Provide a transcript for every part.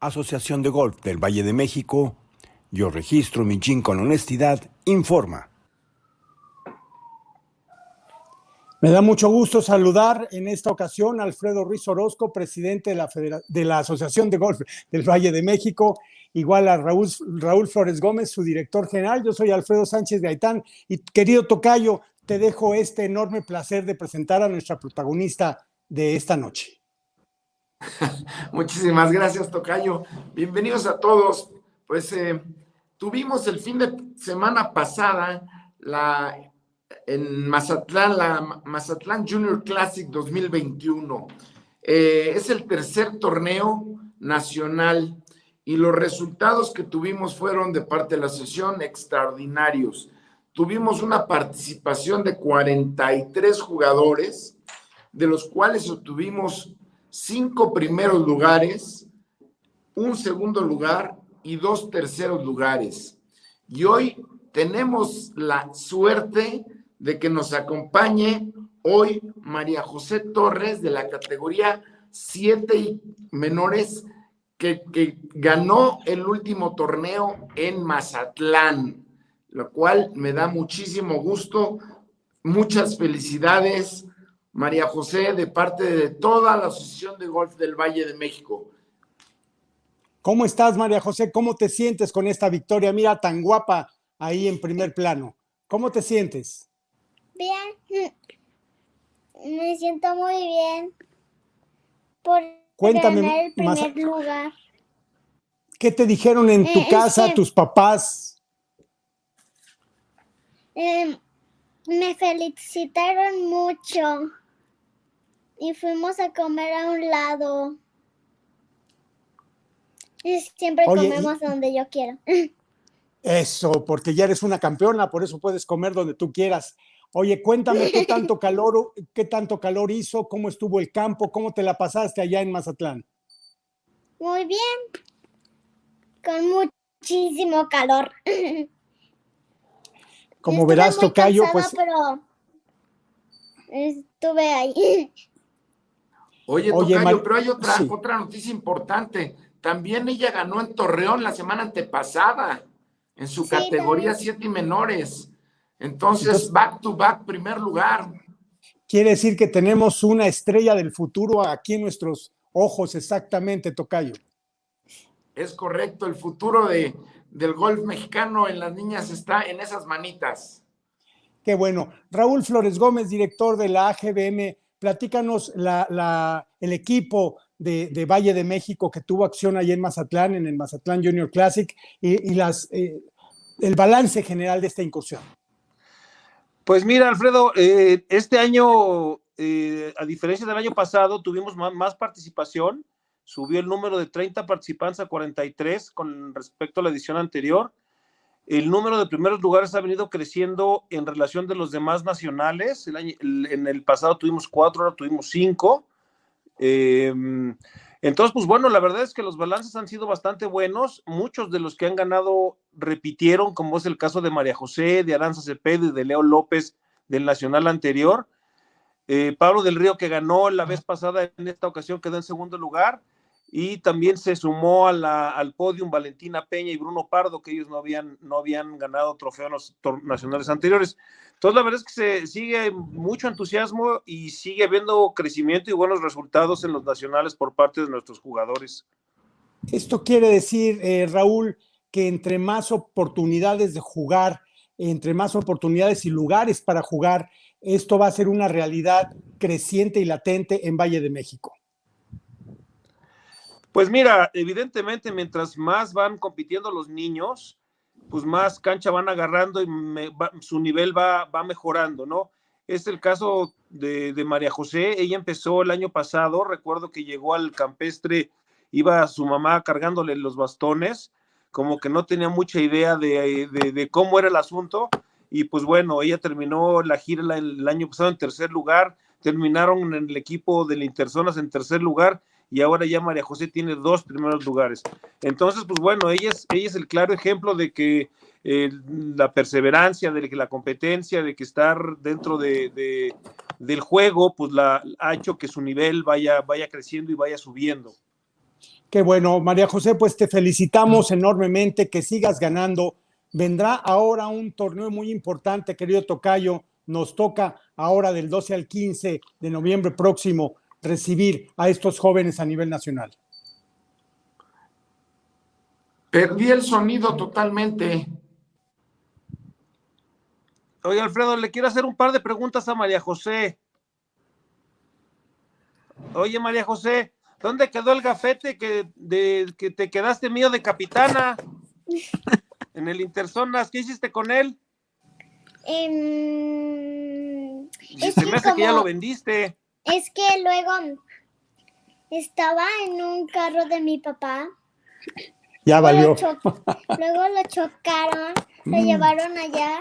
Asociación de Golf del Valle de México, yo registro mi chin con honestidad, informa. Me da mucho gusto saludar en esta ocasión a Alfredo Ruiz Orozco, presidente de la, de la Asociación de Golf del Valle de México, igual a Raúl, Raúl Flores Gómez, su director general. Yo soy Alfredo Sánchez Gaitán y querido Tocayo, te dejo este enorme placer de presentar a nuestra protagonista de esta noche. Muchísimas gracias, Tocayo. Bienvenidos a todos. Pues eh, tuvimos el fin de semana pasada la en Mazatlán, la Mazatlán Junior Classic 2021. Eh, es el tercer torneo nacional y los resultados que tuvimos fueron de parte de la sesión extraordinarios. Tuvimos una participación de 43 jugadores, de los cuales obtuvimos cinco primeros lugares, un segundo lugar y dos terceros lugares. Y hoy tenemos la suerte de que nos acompañe hoy María José Torres de la categoría 7 y menores que, que, ganó el último torneo en Mazatlán, lo cual me da muchísimo gusto. Muchas felicidades María José, de parte de toda la Asociación de Golf del Valle de México. ¿Cómo estás, María José? ¿Cómo te sientes con esta victoria? Mira, tan guapa ahí en primer plano. ¿Cómo te sientes? Bien. Me siento muy bien por Cuéntame ganar el primer lugar. ¿Qué te dijeron en tu Eh, casa tus papás? Em, me felicitaron mucho y fuimos a comer a un lado. Y siempre Oye, y- comemos donde yo quiero. Eso, porque ya eres una campeona, por eso puedes comer donde tú quieras. Oye, cuéntame qué tanto calor, qué tanto calor hizo, cómo estuvo el campo, cómo te la pasaste allá en Mazatlán. Muy bien. Con muchísimo calor. Como Estuve verás, Tocayo, cansada, pues Pero estuve ahí. Oye, Oye, Tocayo, Mar- pero hay otra, sí. otra noticia importante. También ella ganó en Torreón la semana antepasada, en su Sí, categoría también. 7 y menores. Entonces, Entonces- back to back, primer lugar. quiere decir que tenemos una estrella del futuro aquí en nuestros ojos, exactamente, Tocayo. Es correcto, el futuro de, del golf mexicano en las niñas está en esas manitas. Qué bueno. Raúl Flores Gómez, director de la AGBM, platícanos la- la- el equipo de, Valle de México que tuvo acción allí en Mazatlán, en el Mazatlán Junior Classic, y, eh, el balance general de esta incursión. Pues mira, Alfredo, eh, este año, eh, a diferencia del año pasado, tuvimos más, más participación. Subió el número de 30 participantes a 43 con respecto a la edición anterior. El número de primeros lugares ha venido creciendo en relación de los demás nacionales. En el pasado tuvimos cuatro, ahora tuvimos cinco. Eh, entonces, pues bueno, la verdad es que los balances han sido bastante buenos. Muchos de los que han ganado repitieron, como es el caso de María José, de Aranza Cepeda y de Leo López del Nacional anterior. Eh, Pablo del Río, que ganó la vez pasada, en esta ocasión quedó en segundo lugar. Y también se sumó a la- al podium Valentina Peña y Bruno Pardo, que ellos no habían, no habían ganado trofeos nacionales anteriores. Entonces, la verdad es que se sigue mucho entusiasmo y sigue habiendo crecimiento y buenos resultados en los nacionales por parte de nuestros jugadores. Esto quiere decir, eh, Raúl, que entre más oportunidades de jugar, entre más oportunidades y lugares para jugar, esto va a ser una realidad creciente y latente en Valle de México. Pues mira, evidentemente mientras más van compitiendo los niños, pues más cancha van agarrando y su nivel va, va mejorando, ¿no? Es el caso de, de María José, ella empezó el año pasado, recuerdo que llegó al campestre, iba su mamá cargándole los bastones, como que no tenía mucha idea de, de- cómo era el asunto, y pues bueno, ella terminó la gira la- el año pasado en tercer lugar, terminaron en el equipo de la Interzonas en tercer lugar, y ahora ya María José tiene dos primeros lugares. Entonces, pues bueno, ella es, ella es el claro ejemplo de que eh, la perseverancia, de que la competencia, de que estar dentro de, de- del juego, pues la, ha hecho que su nivel vaya, vaya creciendo y vaya subiendo. Qué bueno, María José, pues te felicitamos enormemente, que sigas ganando. Vendrá ahora un torneo muy importante, querido Tocayo. Nos toca ahora del 12 al 15 de noviembre próximo recibir a estos jóvenes a nivel nacional. Perdí el sonido totalmente. Oye, Alfredo, le quiero hacer un par de preguntas a María José. Oye, María José, ¿dónde quedó el gafete que, de, que te quedaste mío de capitana? en el Interzonas, ¿qué hiciste con él? Em, es se me hace que ya lo vendiste. Es que luego estaba en un carro de mi papá ya valió. Luego lo chocaron, lo mm. llevaron allá.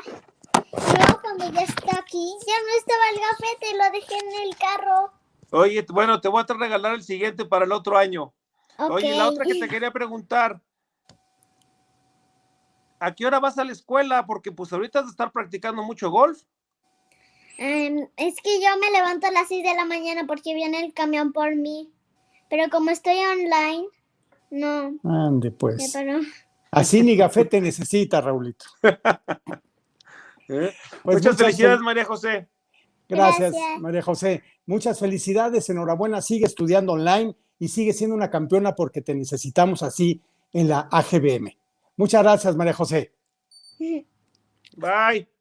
Luego cuando ya está aquí, ya no estaba el gafete, lo dejé en el carro. Oye, bueno, te voy a regalar el siguiente para el otro año. Oye, la otra que te quería preguntar. ¿A qué hora vas a la escuela? Porque pues ahorita vas a estar practicando mucho golf. Es que yo me levanto a las 6 de la mañana porque viene el camión por mí. Pero como estoy online, no. Ande, pues. Así ni gafete necesita, Raulito. ¿Eh? Pues muchas, felicidades, María José. Gracias, María José. Muchas felicidades, enhorabuena. Sigue estudiando online y sigue siendo una campeona porque te necesitamos así en la AGBM. Muchas gracias, María José. Bye.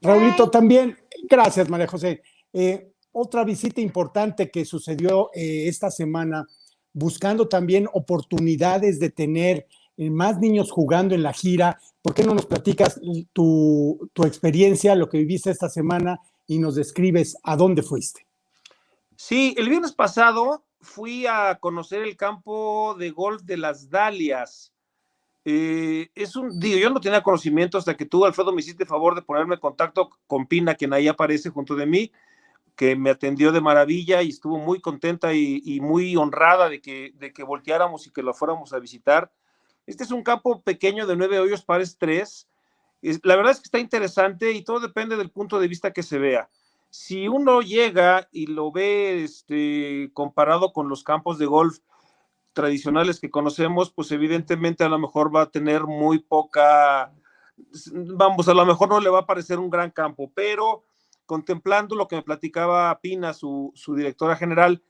Raulito, también, gracias, María José. Eh, otra visita importante que sucedió eh, esta semana buscando también oportunidades de tener eh, más niños jugando en la gira. ¿Por qué no nos platicas tu, experiencia, lo que viviste esta semana y nos describes a dónde fuiste? Sí, el viernes pasado fui a conocer el campo de golf de las Dalias. Eh, es un, digo, yo no tenía conocimiento hasta que tú, Alfredo, me hiciste favor de ponerme en contacto con Pina, quien ahí aparece junto de mí que me atendió de maravilla y estuvo muy contenta y, muy honrada de que, de que volteáramos y que lo fuéramos a visitar. Este es un campo pequeño de nueve hoyos pares tres. La verdad es que está interesante y todo depende del punto de vista que se vea. Si uno llega y lo ve este, comparado con los campos de golf tradicionales que conocemos, pues evidentemente a lo mejor va a tener muy poca, vamos, a lo mejor no le va a parecer un gran campo, pero contemplando lo que me platicaba Pina, su, directora general,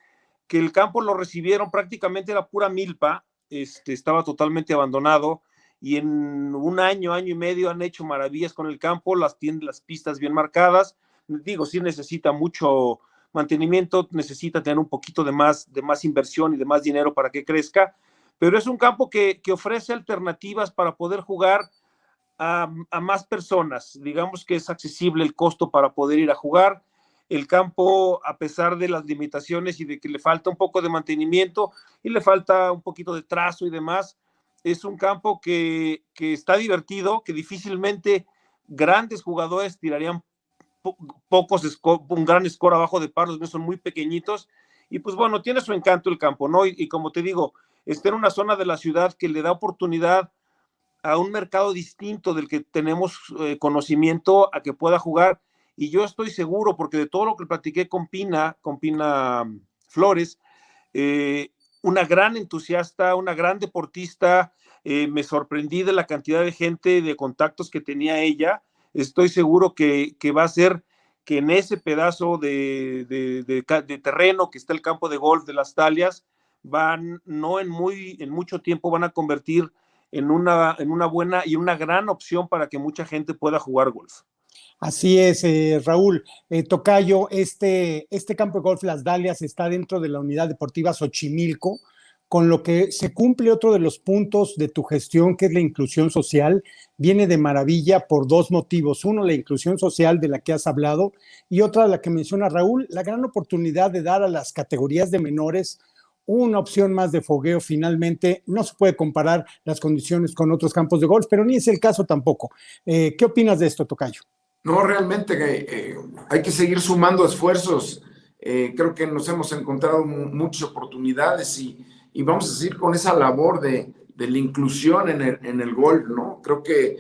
que el campo lo recibieron prácticamente era pura milpa, este, estaba totalmente abandonado y en un año, año y medio han hecho maravillas con el campo, las tienen las pistas bien marcadas. Digo, sí necesita mucho mantenimiento, necesita tener un poquito de más, de más inversión y de más dinero para que crezca, pero es un campo que, que ofrece alternativas para poder jugar a, más personas. Digamos que es accesible el costo para poder ir a jugar. El campo, a pesar de las limitaciones y de que le falta un poco de mantenimiento y le falta un poquito de trazo y demás, es un campo que, está divertido, que difícilmente grandes jugadores tirarían pocos, un gran score abajo de paros, son muy pequeñitos. Y pues bueno, tiene su encanto el campo, ¿no? Y, como te digo, está en una zona de la ciudad que le da oportunidad a un mercado distinto del que tenemos eh, conocimiento a que pueda jugar. Y yo estoy seguro, porque de todo lo que platiqué con Pina, con Pina mm, Flores, eh, una gran entusiasta, una gran deportista, eh, me sorprendí de la cantidad de gente, de contactos que tenía ella. Estoy seguro que, va a ser que en ese pedazo de, de, terreno que está el campo de golf de las Talias, van, no en, muy, en mucho tiempo, van a convertir en una, en una buena y una gran opción para que mucha gente pueda jugar golf. Así es, eh, Raúl. Eh, Tocayo, este, este campo de golf Las Dalias está dentro de la unidad deportiva Xochimilco, con lo que se cumple otro de los puntos de tu gestión, que es la inclusión social. Viene de maravilla por dos motivos. Uno, la inclusión social de la que has hablado, y otra, la que menciona Raúl, la gran oportunidad de dar a las categorías de menores una opción más de fogueo finalmente. No se puede comparar las condiciones con otros campos de golf, pero ni es el caso tampoco. Eh, ¿Qué opinas de esto, Tocayo? No, realmente eh, hay que seguir sumando esfuerzos. Eh, creo que nos hemos encontrado muchas oportunidades y, vamos a seguir con esa labor de, la inclusión en el, en el, golf, ¿no? Creo que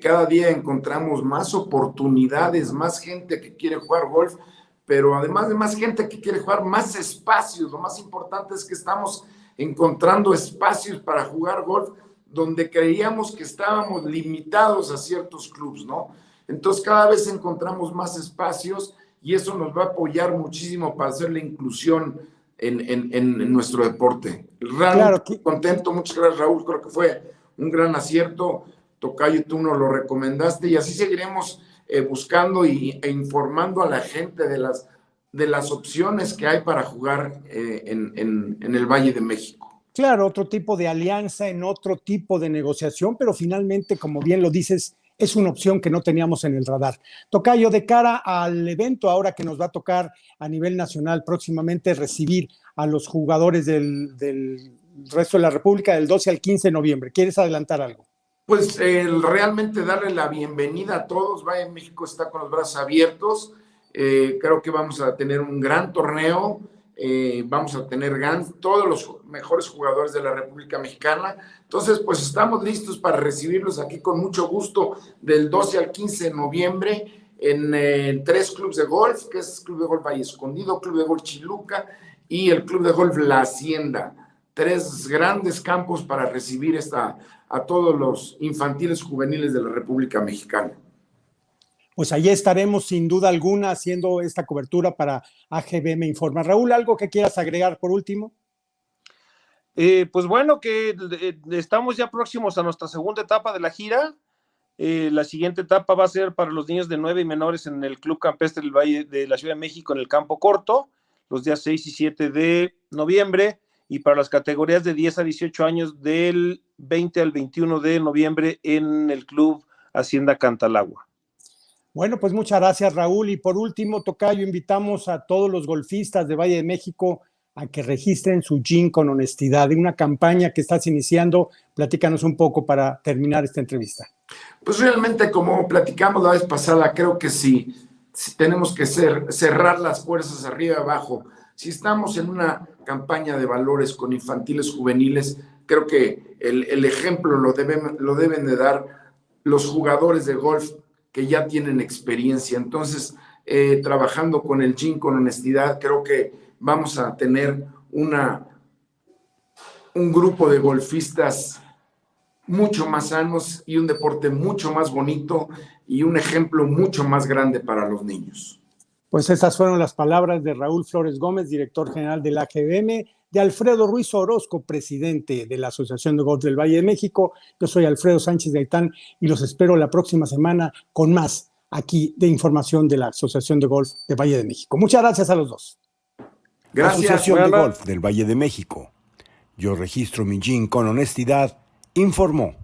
cada día encontramos más oportunidades, más gente que quiere jugar golf, pero además de más gente que quiere jugar, más espacios. Lo más importante es que estamos encontrando espacios para jugar golf donde creíamos que estábamos limitados a ciertos clubes, ¿no? Entonces cada vez encontramos más espacios y eso nos va a apoyar muchísimo para hacer la inclusión en, nuestro deporte. Realmente contento, muchas gracias Raúl, creo que fue un gran acierto. Tocayo, tú nos lo recomendaste y así seguiremos eh, buscando y, e informando a la gente de las, de las opciones que hay para jugar eh, en, en el Valle de México. Claro, otro tipo de alianza, en otro tipo de negociación, pero finalmente, como bien lo dices, es una opción que no teníamos en el radar. Tocayo, de cara al evento ahora que nos va a tocar a nivel nacional próximamente recibir a los jugadores del, resto de la República del 12 al 15 de noviembre, ¿quieres adelantar algo? Pues realmente darle la bienvenida a todos. Vaya, México está con los brazos abiertos. Eh, creo que vamos a tener un gran torneo. Eh, vamos a tener todos los mejores jugadores de la República Mexicana. Entonces, pues estamos listos para recibirlos aquí con mucho gusto del 12 al 15 de noviembre en, en tres clubes de golf, que es Club de Golf Valle Escondido, Club de Golf Chiluca y el Club de Golf La Hacienda. Tres grandes campos para recibir esta a todos los infantiles juveniles de la República Mexicana. Pues allí estaremos sin duda alguna haciendo esta cobertura para AGB Me Informa. Raúl, ¿algo que quieras agregar por último? Eh, pues bueno, que eh, estamos ya próximos a nuestra segunda etapa de la gira. Eh, la siguiente etapa va a ser para los niños de nueve y menores en el Club Campestre del Valle de la Ciudad de México en el Campo Corto, los días 6 y 7 de noviembre y para las categorías de 10 a 18 años del 20 al 21 de noviembre en el Club Hacienda Cantalagua. Bueno, pues muchas gracias Raúl. Y por último, Tocayo, invitamos a todos los golfistas de Valle de México a que registren su GIN con honestidad. De una campaña que estás iniciando, platícanos un poco para terminar esta entrevista. Pues realmente, como platicamos la vez pasada, creo que sí, tenemos que cerrar las fuerzas arriba y abajo si estamos en una campaña de valores con infantiles juveniles, creo que el, ejemplo lo deben, lo deben de dar los jugadores de golf que ya tienen experiencia. Entonces, eh, trabajando con el GIN con honestidad, creo que vamos a tener una, un grupo de golfistas mucho más sanos y un deporte mucho más bonito y un ejemplo mucho más grande para los niños. Pues esas fueron las palabras de Raúl Flores Gómez, director general de la AGBM, de Alfredo Ruiz Orozco, presidente de la Asociación de Golf del Valle de México. Yo soy Alfredo Sánchez Gaitán y los espero la próxima semana con más aquí de información de la Asociación de Golf del Valle de México. Muchas gracias a los dos. Gracias. Asociación de Golf del Valle de México. Yo registro mi jean con honestidad, informó.